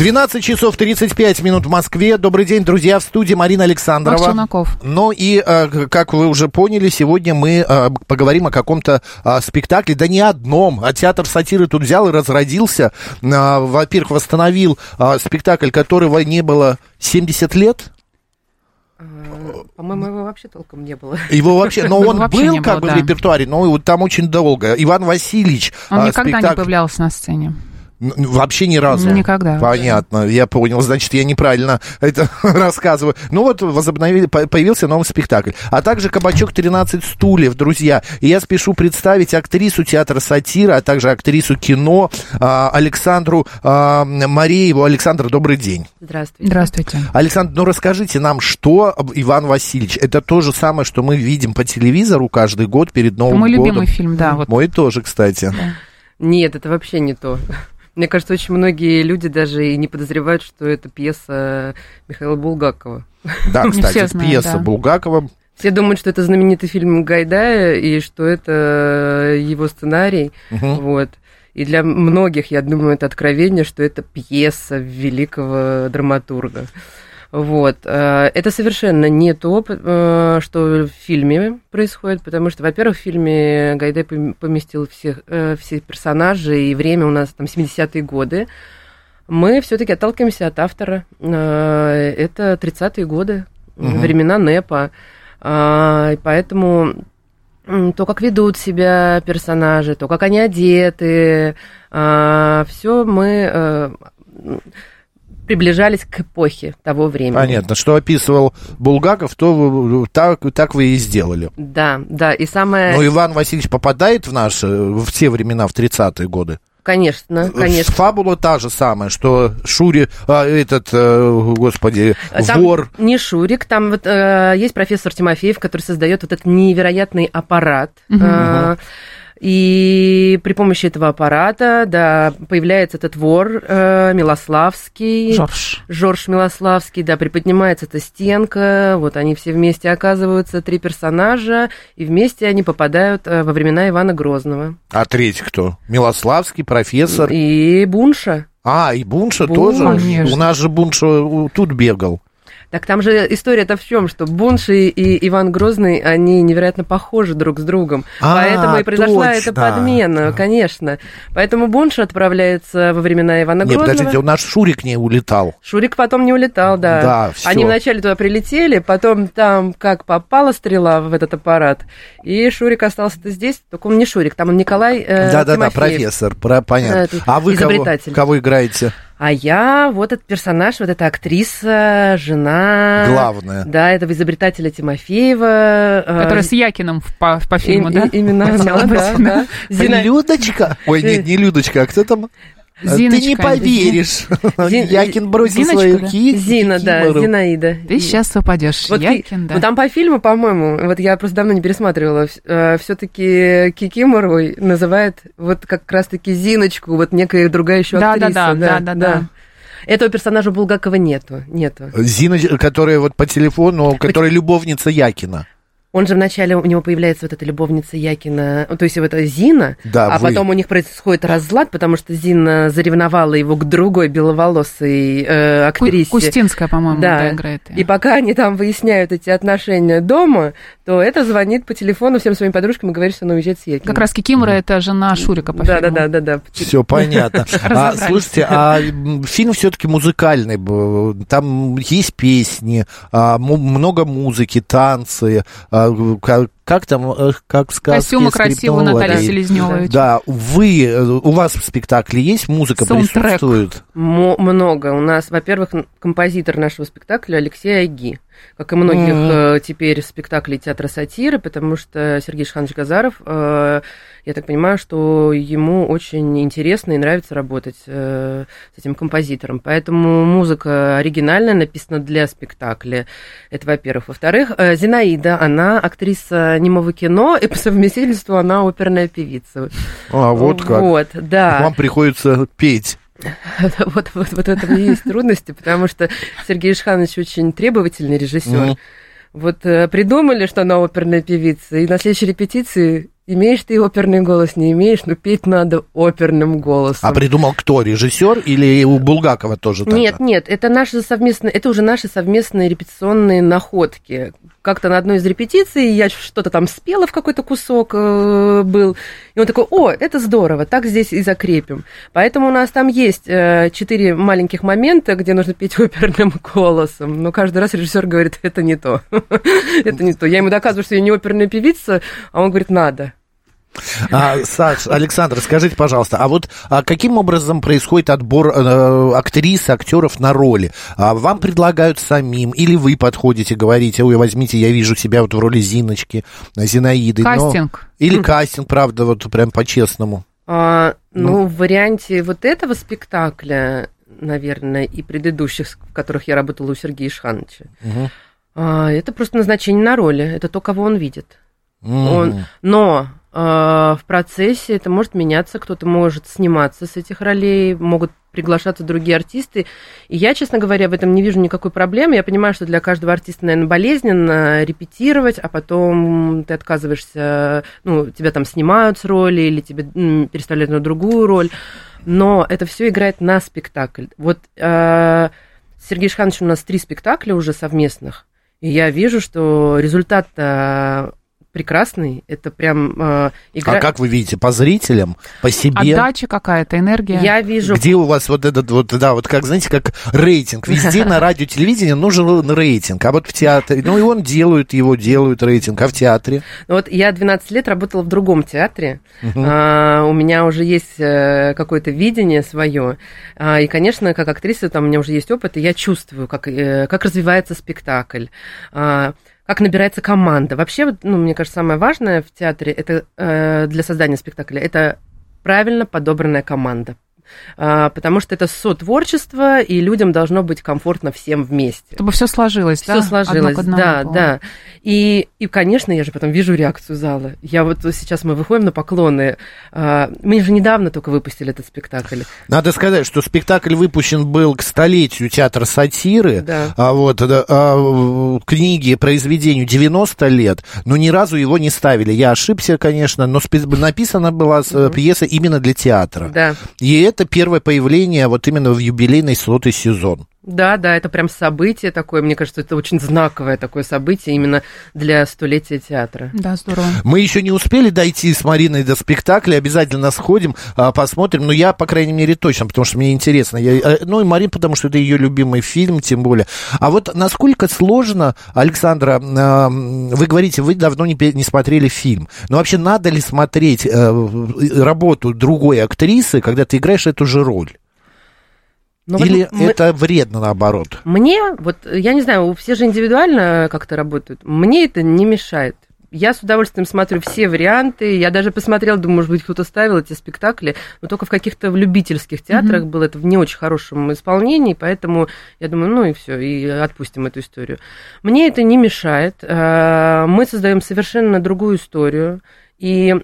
12 часов 35 минут в Москве. Добрый день, друзья, в студии Марина Александрова. Макс Челноков. Ну и, э, как вы уже поняли, сегодня мы э, поговорим о каком-то э, спектакле, да не одном. А театр сатиры тут взял и разродился. Во-первых, восстановил спектакль, которого не было 70 лет. По-моему, его вообще толком не было. Его вообще, но он вообще был не как было, бы да. в репертуаре, но вот там очень долго. Иван Васильевич. Он а, никогда не спектакль- появлялся на сцене. Н- Вообще ни разу. Никогда. Понятно, я понял. Значит, я неправильно это рассказываю. Ну вот возобновили, по- появился новый спектакль. А также «Кабачок 13 стульев», друзья. И я спешу представить актрису театра сатира, а также актрису кино а, Александру а, Марееву. Александр, добрый день. Здравствуйте. Здравствуйте. Александр, ну расскажите нам, что Иван Васильевич? Это то же самое, что мы видим по телевизору каждый год перед Это Новым мой годом. любимый фильм, да. Вот. Мой тоже, кстати. Нет, это вообще не то. Мне кажется, очень многие люди даже и не подозревают, что это пьеса Михаила Булгакова. Да, кстати, знают, пьеса да. Булгакова. Все думают, что это знаменитый фильм Гайдая и что это его сценарий. Вот. И для многих, я думаю, это откровение, что это пьеса великого драматурга. Вот. э, Это совершенно не то, э, что в фильме происходит, потому что, во-первых, в фильме Гайдай пом- поместил всех, э, все персонажи, и время у нас там 70-е годы. Мы все-таки отталкиваемся от автора. Это 30-е годы, Мгм. времена НЭПа. А, Поэтому то, как ведут себя персонажи, то, как они одеты, все мы приближались к эпохе того времени. Понятно. Что описывал Булгаков, то вы- так, так вы и сделали. Да, да, и самое, Но Иван Васильевич попадает в наши, в те времена, в 30-е годы? конечно, конечно. Фабула та же самая, что Шури, а, этот, э, господи, Там вор. не Шурик, там вот э, есть профессор Тимофеев, который создает вот этот невероятный аппарат. Э, и при помощи этого аппарата, да, появляется этот вор э, Милославский. Жорж. Жорж Милославский, да, приподнимается эта стенка, вот они все вместе оказываются, три персонажа, и вместе они попадают э, во времена Ивана Грозного. А третий кто? Милославский, профессор. И Бунша. А, и Бунша Бунша. тоже? Конечно. У нас же Бунша тут бегал. Так там же история-то в чем, что Бунши и Иван Грозный, они невероятно похожи друг с другом. А, Поэтому и произошла точно. эта подмена, конечно. Поэтому Бунша отправляется во времена Ивана Нет, Грозного. подождите, у нас Шурик не улетал. Шурик потом не улетал, да. Да, всё. Они вначале туда прилетели, потом там как попала стрела в этот аппарат, и Шурик остался-то здесь, только он не Шурик, там он Николай э, Да-да-да, профессор, про- понятно. Этот А вы кого, кого играете? А я вот этот персонаж, вот эта актриса, жена... Главное. Да, этого изобретателя Тимофеева. э, Который с Якином в- по, по фильму, и- да? и- Именно она, да. Зина- Людочка? Ой, нет, не Людочка, а кто там? Ты не Зиночка. поверишь. Зин- Якин бросил Зиночка, свою да? ки- Зина, да. Зинаида. Ты сейчас упадешь. Вот, Якин, да. вот там по фильму, по-моему, вот я просто давно не пересматривала, все-таки Кикимору называет вот как раз-таки Зиночку, вот некая другая еще Да, да, актриса. да, да, да, да. Этого персонажа Булгакова нету, нету. Зина, которая вот по телефону, которая любовница Якина. Он же вначале, у него появляется вот эта любовница Якина, то есть вот эта Зина, Да, а вы. потом у них происходит разлад, потому что Зина заревновала его к другой беловолосой э, Ку- актрисе. Кустинская, по-моему, Да. да, играет. И пока они там выясняют эти отношения дома, то это звонит по телефону всем своим подружкам и говорит, что она уезжает с Якиным. Как раз Кикимора это жена Шурика по да, да, фильму. да, да, да. Все понятно. А, слушайте, а фильм все-таки музыкальный. Там есть песни, а, много музыки, танцы. А, ка- Как там, э, как в сказке Костюмы красивые у скрипнула Натальи. Селезневой. Да, вы, э, у вас в спектакле есть музыка, Саундтрек. присутствует? Мо- много. У нас, во-первых, композитор нашего спектакля Алексей Айги. как и многих mm-hmm. теперь спектаклей театра сатиры, потому что Сергей Шханович Газаров, э, я так понимаю, что ему очень интересно и нравится работать э, с этим композитором. Поэтому музыка оригинальная, написана для спектакля. Это, во-первых. Во-вторых, Зинаида, она актриса немого кино, и по совместительству она оперная певица. А, вот как. Вот, да. Вам приходится петь. вот, вот, вот в этом и есть трудности, потому что Сергей Ишханович очень требовательный режиссер. Вот э, придумали, что она оперная певица, и на следующей репетиции Имеешь ты оперный голос, не имеешь, но петь надо оперным голосом. А придумал кто, режиссер или у Булгакова тоже так? Нет, нет, это наши совместные, это уже наши совместные репетиционные находки. Как-то на одной из репетиций я что-то там спела в какой-то кусок э, был, и он такой, о, это здорово, так здесь и закрепим. Поэтому у нас там есть э, четыре маленьких момента, где нужно петь оперным голосом, но каждый раз режиссер говорит, это не то, это не то. Я ему доказываю, что я не оперная певица, а он говорит, надо. А, Саш, Александр, скажите, пожалуйста, а вот а каким образом происходит отбор э, актрис, актеров на роли? А вам предлагают самим, или вы подходите, говорите, ой, возьмите, я вижу себя вот в роли Зиночки, Зинаиды. Кастинг. Но... Или кастинг, правда, вот прям по-честному. А, ну, ну, в варианте вот этого спектакля, наверное, и предыдущих, в которых я работала у Сергея Ишхановича, угу. а, это просто назначение на роли, это то, кого он видит. Угу. Он, но в процессе это может меняться, кто-то может сниматься с этих ролей, могут приглашаться другие артисты. И я, честно говоря, в этом не вижу никакой проблемы. Я понимаю, что для каждого артиста, наверное, болезненно репетировать, а потом ты отказываешься, ну, тебя там снимают с роли или тебе переставляют на другую роль. Но это все играет на спектакль. Вот э, Сергей Шханович у нас три спектакля уже совместных. И я вижу, что результат прекрасный. Это прям э, игра... А как вы видите, по зрителям, по себе? Отдача какая-то, энергия. Я вижу... Где у вас вот этот вот, да, вот как, знаете, как рейтинг. Везде на радио, телевидении нужен рейтинг. А вот в театре, ну и он делают его, делают рейтинг. А в театре? Ну вот я 12 лет работала в другом театре. Угу. А, у меня уже есть э, какое-то видение свое. А, и, конечно, как актриса, там у меня уже есть опыт, и я чувствую, как, э, как развивается спектакль. А, как набирается команда. Вообще, ну, мне кажется, самое важное в театре это э, для создания спектакля это правильно подобранная команда. А, потому что это сотворчество, и людям должно быть комфортно всем вместе. Чтобы все сложилось, все да? сложилось, да, да. И, и, конечно, я же потом вижу реакцию зала. Я вот сейчас мы выходим на поклоны. А, мы же недавно только выпустили этот спектакль. Надо сказать, что спектакль выпущен был к столетию театра сатиры. Да. А вот а, книги, произведению 90 лет, но ни разу его не ставили. Я ошибся, конечно, но написана была угу. пьеса именно для театра. Да. И это первое появление вот именно в юбилейный сотый сезон. Да, да, это прям событие такое. Мне кажется, это очень знаковое такое событие именно для столетия театра. Да, здорово. Мы еще не успели дойти с Мариной до спектакля. Обязательно сходим, а, посмотрим. Но я, по крайней мере, точно, потому что мне интересно. Я, э, ну и Марин, потому что это ее любимый фильм, тем более. А вот насколько сложно, Александра, вы говорите, вы давно не, не смотрели фильм. Но вообще надо ли смотреть э, работу другой актрисы, когда ты играешь эту же роль? Но ну, Или вот это вредно наоборот? Мне, вот я не знаю, все же индивидуально как-то работают. Мне это не мешает. Я с удовольствием смотрю все варианты. Я даже посмотрела, думаю, может быть, кто-то ставил эти спектакли, но только в каких-то любительских театрах mm-hmm. было это в не очень хорошем исполнении, поэтому я думаю, ну и все, и отпустим эту историю. Мне это не мешает. Э, мы создаем совершенно другую историю. И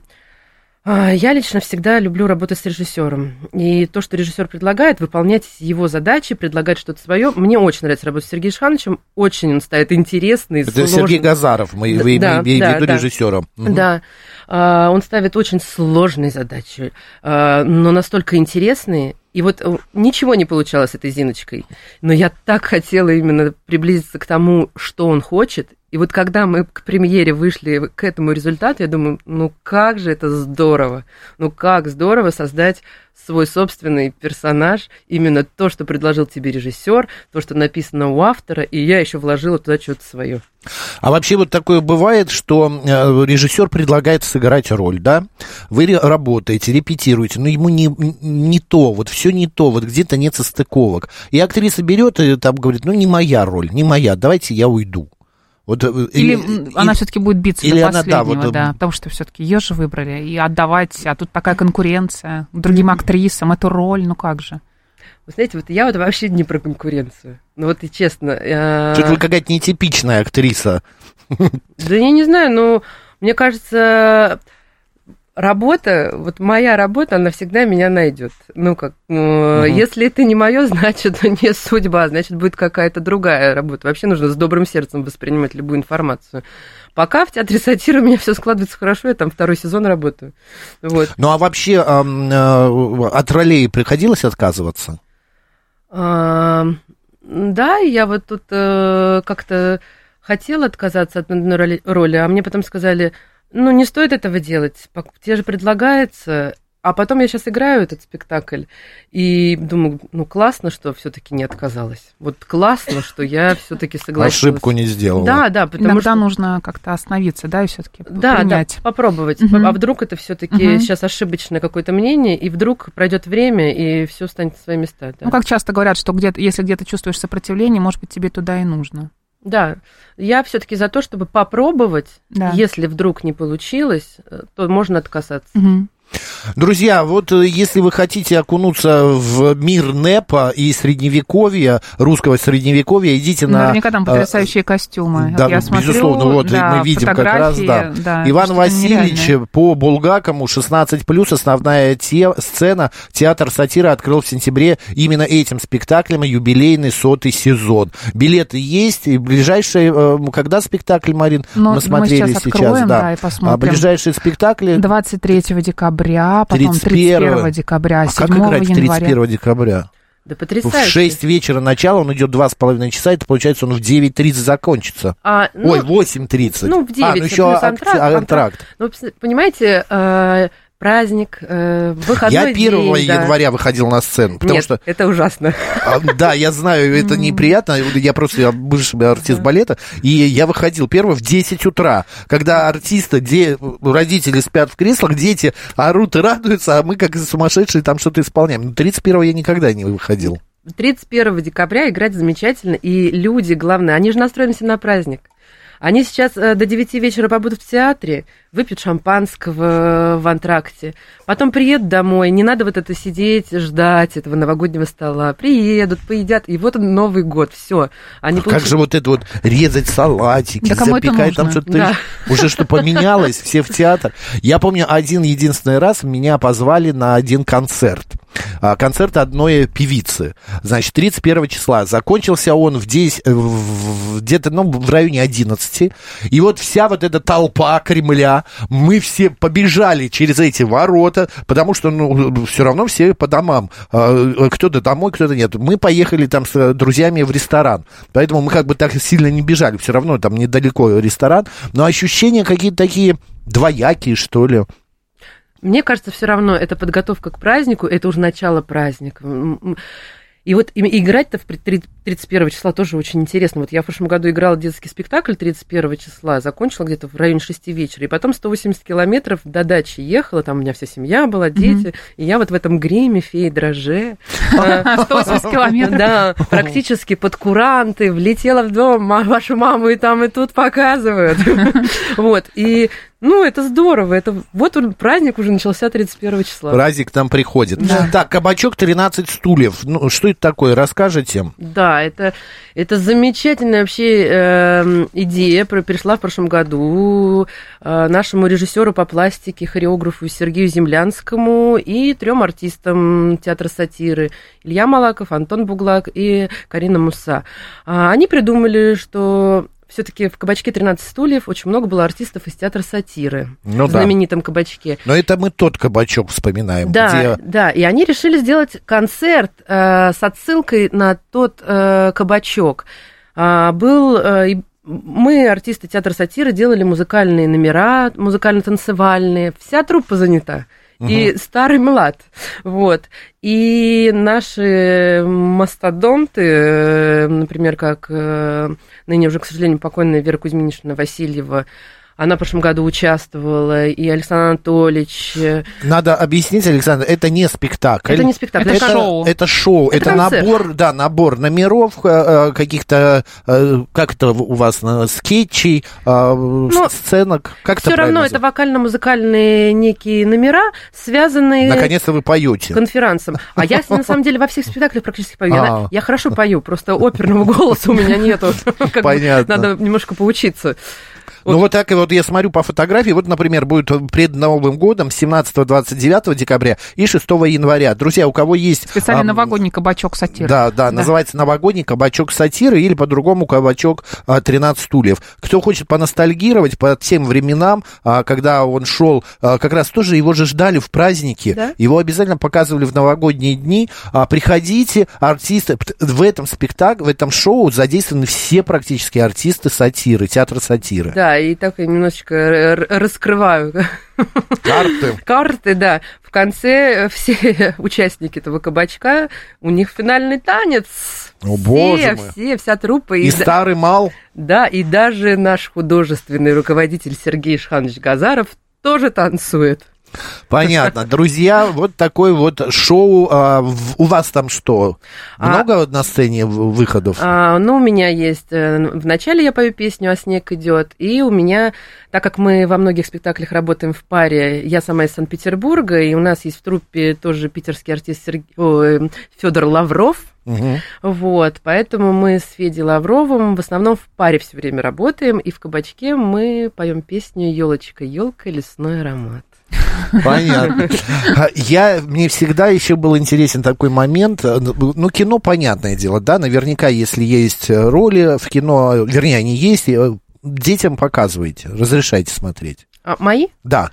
я лично всегда люблю работать с режиссером. И то, что режиссер предлагает, выполнять его задачи, предлагать что-то свое. Мне очень нравится работать с Сергеем Шхановичем. Очень он ставит интересный, Это сложный... Сергей Газаров, мы, да, имеете да, в виду да. режиссером. Да. А, он ставит очень сложные задачи, а, но настолько интересные. И вот э, ничего не получалось с этой Зиночкой. Но я так хотела именно приблизиться к тому, что он хочет, И вот когда мы к премьере вышли к этому результату, я думаю, ну как же это здорово, ну как здорово создать свой собственный персонаж, именно то, что предложил тебе режиссер, то, что написано у автора, и я еще вложила туда что-то свое. А вообще вот такое бывает, что э, режиссер предлагает сыграть роль, да? Вы работаете, репетируете, но ему не, не то, вот все не то, вот где-то нет состыковок. И актриса берет и там говорит, ну не моя роль, не моя, давайте я уйду. Вот, э, или, или она все-таки будет биться или до последнего, она, да, вот, да, потому что все-таки ее же выбрали, и отдавать, а тут такая конкуренция другим актрисам, эту роль, ну как же. Вы знаете, вот я вот вообще не про конкуренцию. Ну вот и честно. Я... Что-то вы какая-то нетипичная актриса. Да я не знаю, но мне кажется, работа, вот моя работа, она всегда меня найдет. Ну как, ну, угу. если это не мое, значит не судьба, значит будет какая-то другая работа. Вообще нужно с добрым сердцем воспринимать любую информацию. Пока в театре сатиры у меня все складывается хорошо, я там второй сезон работаю. Вот. Ну а вообще э, от ролей приходилось отказываться? А, да, я вот тут э, как-то хотела отказаться от одной роли, а мне потом сказали, ну, не стоит этого делать. Тебе же предлагается. А потом я сейчас играю этот спектакль и думаю, ну классно, что все-таки не отказалась. Вот классно, что я все-таки согласилась. Ошибку не сделала. Да, да, потому Иногда что нужно как-то остановиться, да, и все-таки да, принять. Да, попробовать. Угу. А вдруг это все-таки угу. сейчас ошибочное какое-то мнение, и вдруг пройдет время и все станет в свои места. Да. Ну, как часто говорят, что где-то, если где-то чувствуешь сопротивление, может быть, тебе туда и нужно. Да, я все-таки за то, чтобы попробовать. Да. Если вдруг не получилось, э, то можно отказаться. Угу. Друзья, вот э, если вы хотите окунуться в мир НЭПа и средневековья, русского средневековья, идите на... Наверняка там потрясающие костюмы. Да, Я смотрю, безусловно, вот да, мы видим как раз, да. да Иван Васильевич нереальные. по Булгакому 16+, основная те, сцена, театр сатира открыл в сентябре именно этим спектаклем юбилейный сотый сезон. Билеты есть, и ближайшие, э, когда спектакль, Марин, Но мы смотрели мы сейчас, сейчас откроем, да. да, и посмотрим. А ближайшие спектакли... 23 декабря декабря, потом 31, 31 декабря, а 7 как играть января. 31 декабря? Да потрясающе. В 6 вечера начало, он идет 2,5 часа, это получается он в 9.30 закончится. А, ну, Ой, 8.30. Ну, в 9. А, ну еще антракт. антракт. Ну, понимаете, э, праздник, э, выходной Я 1 день, января да. выходил на сцену, потому Нет, что... это ужасно. А, да, я знаю, это неприятно, я просто я бывший артист балета, и я выходил первый в 10 утра, когда артисты, где родители спят в креслах, дети орут и радуются, а мы как сумасшедшие там что-то исполняем. Но 31 я никогда не выходил. 31 декабря играть замечательно, и люди, главное, они же настроены на праздник. Они сейчас э, до 9 вечера побудут в театре, выпьют шампанского в антракте, потом приедут домой, не надо вот это сидеть, ждать этого новогоднего стола. Приедут, поедят, и вот он Новый год, все. Они а получат... Как же вот это вот резать салатики, да запекать там что-то, да. уже что поменялось, все в театр. Я помню один единственный раз меня позвали на один концерт. А, концерт одной певицы. Значит, 31 числа. Закончился он в 10, где-то, ну, в районе 11. И вот вся вот эта толпа Кремля, мы все побежали через эти ворота, потому что, ну, все равно все по домам. А, кто-то домой, кто-то нет. Мы поехали там с друзьями в ресторан. Поэтому мы как бы так сильно не бежали. Все равно там недалеко ресторан. Но ощущения какие-то такие двоякие, что ли. Мне кажется, все равно это подготовка к празднику, это уже начало праздника. И вот играть-то в 31 числа тоже очень интересно. Вот я в прошлом году играла детский спектакль 31 числа, закончила где-то в районе 6 вечера, и потом 180 километров до дачи ехала, там у меня вся семья была, дети, mm-hmm. и я вот в этом гриме, феи, дроже. 180 километров? Да, практически под куранты, влетела в дом, вашу маму и там, и тут показывают. Вот, и ну, это здорово. Это вот он, праздник уже начался 31 числа. Праздник там приходит. Да. Так, кабачок 13 стульев. Ну, что это такое? Расскажите. Да, это, это замечательная вообще э, идея. Пришла в прошлом году э, нашему режиссеру по пластике, хореографу Сергею Землянскому и трем артистам театра сатиры. Илья Малаков, Антон Буглак и Карина Муса. А, они придумали, что все-таки в кабачке 13 стульев очень много было артистов из театра сатиры. Ну, в да. знаменитом кабачке. Но это мы тот кабачок вспоминаем. Да, где... да. И они решили сделать концерт э, с отсылкой на тот э, кабачок. А, был э, мы, артисты театра сатиры, делали музыкальные номера, музыкально-танцевальные. Вся труппа занята. Угу. И старый млад. Вот. И наши мастодонты, э, например, как э, ныне уже, к сожалению, покойная Вера Кузьминична Васильева, она в прошлом году участвовала, и Александр Анатольевич. Э, Надо объяснить, Александр, это не спектакль. Это не спектакль, это, это шоу. Это шоу, это, это набор, да, набор номеров, э, каких-то, э, как это у вас, скетчей, Но сценок, как Все равно это вокально-музыкальные некие номера, связанные... Наконец-то вы поете. Конферансом. А я, на самом деле, во всех спектаклях практически пою. Я, я хорошо пою, просто оперного голоса у меня нету. Понятно. Надо немножко поучиться. Вот. Ну, вот так и вот я смотрю по фотографии, вот, например, будет пред Новым годом 17-29 декабря и 6 января. Друзья, у кого есть... Специально а, новогодний кабачок сатиры. Да, да, да, называется новогодний кабачок сатиры или по-другому кабачок а, 13 стульев. Кто хочет поностальгировать по тем временам, а, когда он шел, а, как раз тоже его же ждали в праздники, да? его обязательно показывали в новогодние дни. А, приходите, артисты, в этом спектакле, в этом шоу задействованы все практически артисты сатиры, театра сатиры. Да, и так я немножечко раскрываю. Карты. Карты, да. В конце все участники этого кабачка, у них финальный танец. О, боже мой. Все, вся труппа. И, и старый мал. Да, и даже наш художественный руководитель Сергей Шханович Газаров тоже танцует. Понятно. Друзья, вот такое вот шоу. А, у вас там что? А Много а, на сцене выходов? А, ну, у меня есть... Э, вначале я пою песню «А снег идет», и у меня, так как мы во многих спектаклях работаем в паре, я сама из Санкт-Петербурга, и у нас есть в труппе тоже питерский артист Серг... Федор Лавров, Угу. Вот, поэтому мы с Федей Лавровым в основном в паре все время работаем, и в кабачке мы поем песню Елочка, елка, лесной аромат. Понятно. Я, мне всегда еще был интересен такой момент. Ну, кино, понятное дело, да, наверняка, если есть роли в кино, вернее, они есть, детям показываете, разрешаете смотреть. А, мои? Да.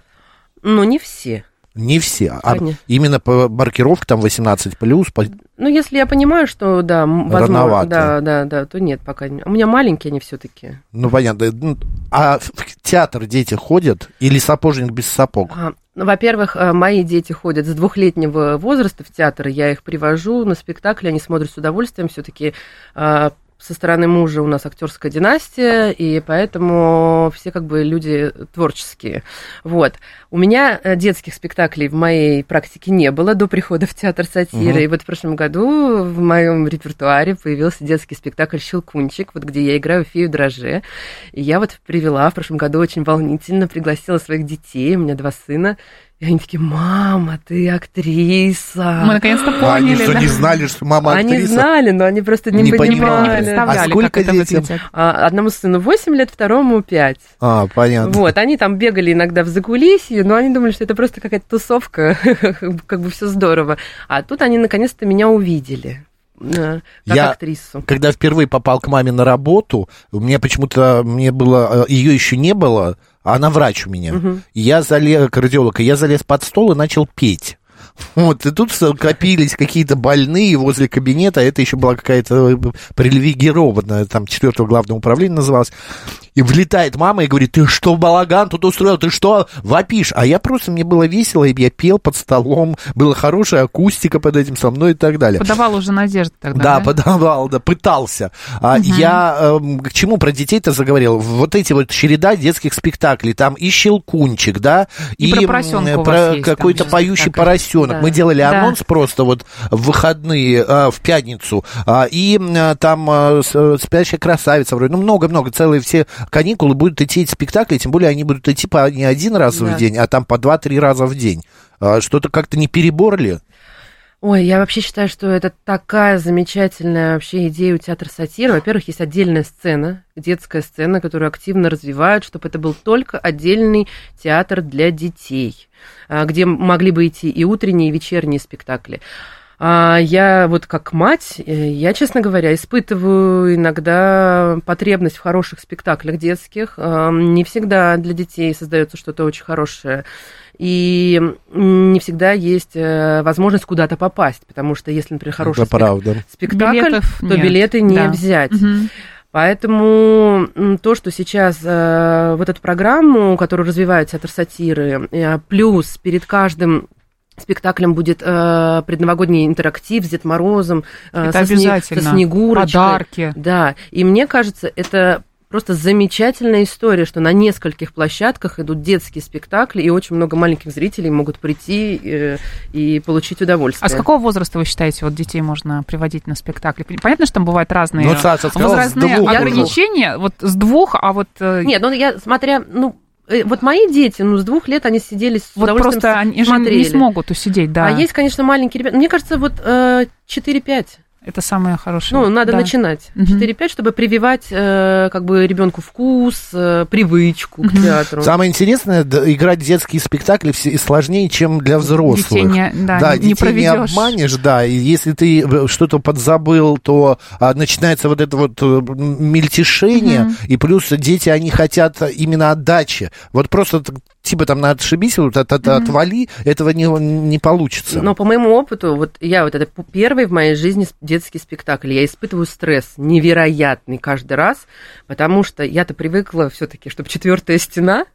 Ну, не все. Не все, а именно по маркировке там 18 плюс. По... Ну, если я понимаю, что да, возможно, да, да, да, то нет, пока не. У меня маленькие они все-таки. Ну, понятно. Ну, а в театр дети ходят или сапожник без сапог? А, ну, во-первых, э, мои дети ходят с двухлетнего возраста в театр, я их привожу на спектакли, они смотрят с удовольствием, все-таки а, со стороны мужа у нас актерская династия, и поэтому все как бы люди творческие. Вот. У меня э, детских спектаклей в моей практике не было до прихода в театр сатиры. Угу. И вот в прошлом году в моем репертуаре появился детский спектакль «Щелкунчик», вот где я играю фею дроже. И я вот привела в прошлом году очень волнительно, пригласила своих детей, у меня два сына, и они такие, мама, ты актриса. Мы наконец-то поняли, а Они что, да? не знали, что мама актриса? Они знали, но они просто не, не понимали. Не а сколько детям? А, одному сыну 8 лет, второму 5. А, понятно. Вот, они там бегали иногда в закулисье, но они думали, что это просто какая-то тусовка, как бы все здорово. А тут они наконец-то меня увидели как я, актрису. Когда впервые попал к маме на работу, у меня почему-то мне было, э, ее еще не было, она врач у меня. Угу. Я залез, кардиолог, и я залез под стол и начал петь. Вот, и тут копились какие-то больные возле кабинета, а это еще была какая-то э, привилегированная, там, четвертого главного управления называлось. И влетает мама и говорит, ты что, балаган тут устроил, ты что, вопишь? А я просто, мне было весело, и я пел под столом, была хорошая акустика под этим со мной и так далее. Подавал уже надежды тогда, да? Да, подавал, да, пытался. А, угу. Я э, к чему про детей-то заговорил? Вот эти вот череда детских спектаклей, там и Щелкунчик, да, и, и про, про какой-то поющий поросенок. Да. Мы делали да. анонс просто вот в выходные, э, в пятницу, э, и э, там э, «Спящая красавица», вроде, ну, много-много, целые все каникулы будут идти эти спектакли, тем более они будут идти по не один раз да. в день, а там по два-три раза в день. А, что-то как-то не перебор ли? Ой, я вообще считаю, что это такая замечательная вообще идея у театра сатиры. Во-первых, есть отдельная сцена, детская сцена, которую активно развивают, чтобы это был только отдельный театр для детей, а, где могли бы идти и утренние, и вечерние спектакли. А я вот как мать, э, я, честно говоря, испытываю иногда потребность в хороших спектаклях детских. Не всегда для детей создается что-то очень хорошее. И не всегда есть э, возможность куда-то попасть, потому что если, например, хороший спек... спектакль, Билетов то нет. билеты не да. взять. Угу. Поэтому то, что сейчас э, вот эту программу, которую развивает театр сатиры, э, плюс перед каждым спектаклем будет э, предновогодний интерактив с Дед Морозом, э, со, обязательно. со Снегурочкой. Подарки. Да, и мне кажется, это просто замечательная история, что на нескольких площадках идут детские спектакли, и очень много маленьких зрителей могут прийти э, и получить удовольствие. А с какого возраста вы считаете, вот детей можно приводить на спектакли? Понятно, что там бывают разные ну, Саша сказала, возрастные ограничения, вот с двух, а вот... Э, Нет, ну я смотря, ну, вот мои дети, ну, с двух лет они сидели с вот удовольствием просто они смотрели. же не смогут усидеть, да. А есть, конечно, маленькие ребята. Мне кажется, вот э, 4-5. Это самое хорошее. Ну, надо да. начинать. Угу. 4-5, чтобы прививать э, как бы ребенку вкус, э, привычку угу. к театру. Самое интересное, да, играть детские спектакли все сложнее, чем для взрослых. Детей не, да, да, не, детей не обманешь, да. И если ты э, что-то подзабыл, то а, начинается вот это вот э, мельтешение, угу. и плюс дети, они хотят именно отдачи. Вот просто типа там на отшибись, вот от, от, mm-hmm. отвали, этого не, не получится. Но по моему опыту, вот я вот это первый в моей жизни детский спектакль, я испытываю стресс невероятный каждый раз, потому что я-то привыкла все-таки, чтобы четвертая стена,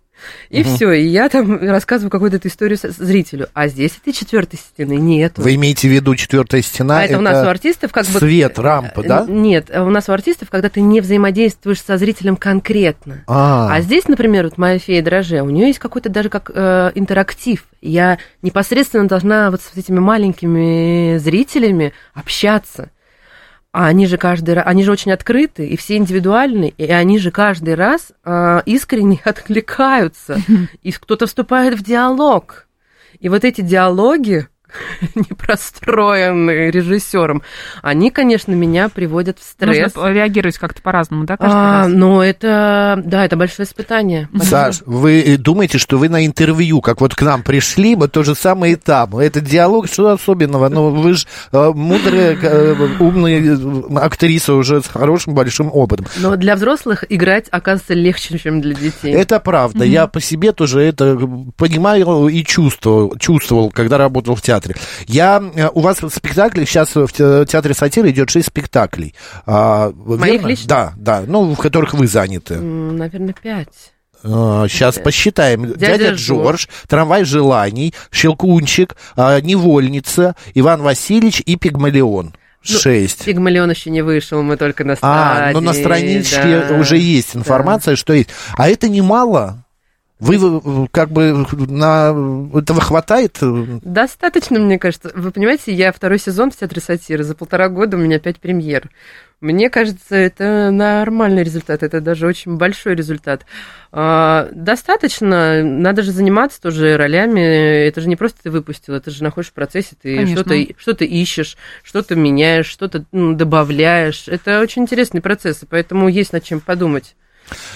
и угу. все, и я там рассказываю какую-то эту историю зрителю. А здесь этой четвертой стены нет. Вы имеете в виду четвертая стена? А это, это у нас у артистов как бы... Свет, рампа, да? Нет, у нас у артистов, когда ты не взаимодействуешь со зрителем конкретно. А, а здесь, например, вот моя фея дроже, у нее есть какой-то даже как э, интерактив. Я непосредственно должна вот с этими маленькими зрителями общаться. А они же каждый раз, они же очень открыты, и все индивидуальны, и они же каждый раз э, искренне откликаются, и кто-то вступает в диалог. И вот эти диалоги, непростроенные режиссером, они, конечно, меня приводят в стресс. Нужно реагировать как-то по-разному, да, каждый а, раз? Но это, да, это большое испытание. Саш, вы думаете, что вы на интервью, как вот к нам пришли, вот то же самое и там. Это диалог, что особенного? Ну, вы же э, мудрая, э, умная э, актриса уже с хорошим большим опытом. Но для взрослых играть, оказывается, легче, чем для детей. Это правда. Mm-hmm. Я по себе тоже это понимаю и чувствовал, чувствовал, когда работал в театре театре. Я, э, у вас в спектакле, сейчас в театре сатиры идет шесть спектаклей. А, Моих лично? Да, да, ну, в которых вы заняты. Наверное, пять. Сейчас а, посчитаем. Дядя, Дядя Джордж, Трамвай желаний, Щелкунчик, а, Невольница, Иван Васильевич и Пигмалион. Ну, Шесть. Пигмалион еще не вышел, мы только на стадии. А, ну на страничке да, уже есть информация, да. что есть. А это немало. Вы как бы на этого хватает? Достаточно, мне кажется. Вы понимаете, я второй сезон в театре сатиры, за полтора года у меня пять премьер. Мне кажется, это нормальный результат, это даже очень большой результат. А, достаточно, надо же заниматься тоже ролями, это же не просто ты выпустил, это же находишь в процессе, ты что-то, что-то ищешь, что-то меняешь, что-то ну, добавляешь. Это очень интересный процесс, и поэтому есть над чем подумать.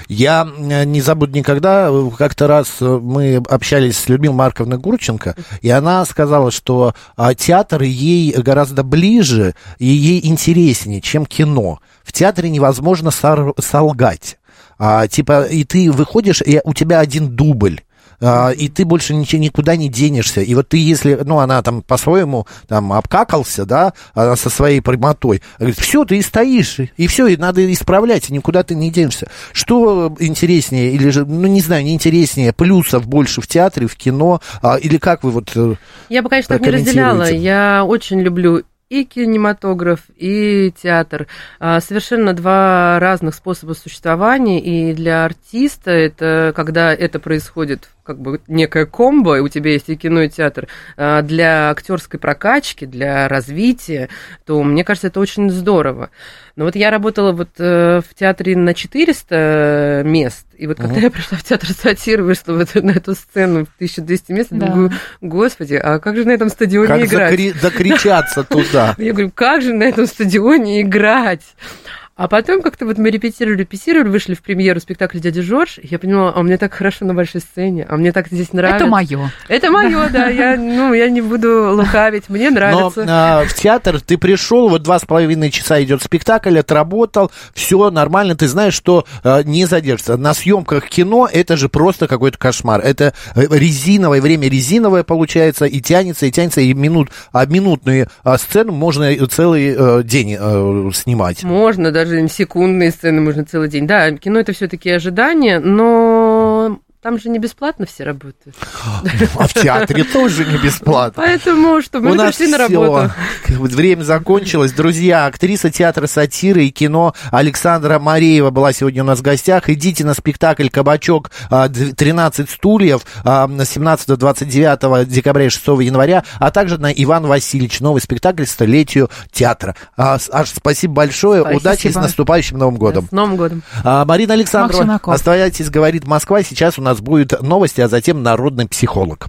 Я не забуду никогда, как-то раз э, мы общались с Людмилой Марковной Гурченко, и она сказала, что а, театр ей гораздо ближе и ей интереснее, чем кино. В театре невозможно солгать. А, типа, и ты выходишь, и у тебя один дубль и ты больше никуда не денешься. И вот ты, если, ну, она там по-своему там обкакался, да, она со своей прямотой, говорит, все, ты и стоишь, и все, и надо исправлять, и никуда ты не денешься. Что интереснее, или же, ну, не знаю, не интереснее, плюсов больше в театре, в кино, а, или как вы вот э, Я бы, конечно, так не разделяла. Я очень люблю и кинематограф, и театр. А, совершенно два разных способа существования, и для артиста это, когда это происходит как бы некая комбо, и у тебя есть и кино, и театр, а, для актерской прокачки, для развития, то мне кажется, это очень здорово. Но вот я работала вот э, в театре на 400 мест, и вот когда uh-huh. я пришла в театр сатир, вышла вот на эту сцену в 1200 мест, да. думаю, господи, а как же на этом стадионе как играть? Как закри- докричаться туда? Я говорю, как же на этом стадионе играть? А потом как-то вот мы репетировали, репетировали, вышли в премьеру спектакля «Дядя Жорж», и я поняла, а мне так хорошо на большой сцене, а мне так здесь нравится. Это мое. Это мое, да, я, ну, я не буду лукавить, мне нравится. Но а, в театр ты пришел, вот два с половиной часа идет спектакль, отработал, все нормально, ты знаешь, что а, не задержится. На съемках кино это же просто какой-то кошмар. Это э, резиновое, время резиновое получается, и тянется, и тянется, и минут, а минутные а, сцены можно целый а, день а, снимать. Можно, да, даже секундные сцены можно целый день. Да, кино это все-таки ожидание, но там же не бесплатно все работают. А в театре тоже не бесплатно. Поэтому, что мы пришли на работу. Время закончилось. Друзья, актриса театра сатиры и кино Александра Мареева была сегодня у нас в гостях. Идите на спектакль «Кабачок. 13 стульев» с 17-29 декабря и 6 января, а также на Иван Васильевич, новый спектакль столетию театра. Аж спасибо большое. Спасибо. Удачи с наступающим Новым годом. С Новым годом. Марина Александрова, оставайтесь, говорит Москва. Сейчас у нас нас будет новости, а затем народный психолог.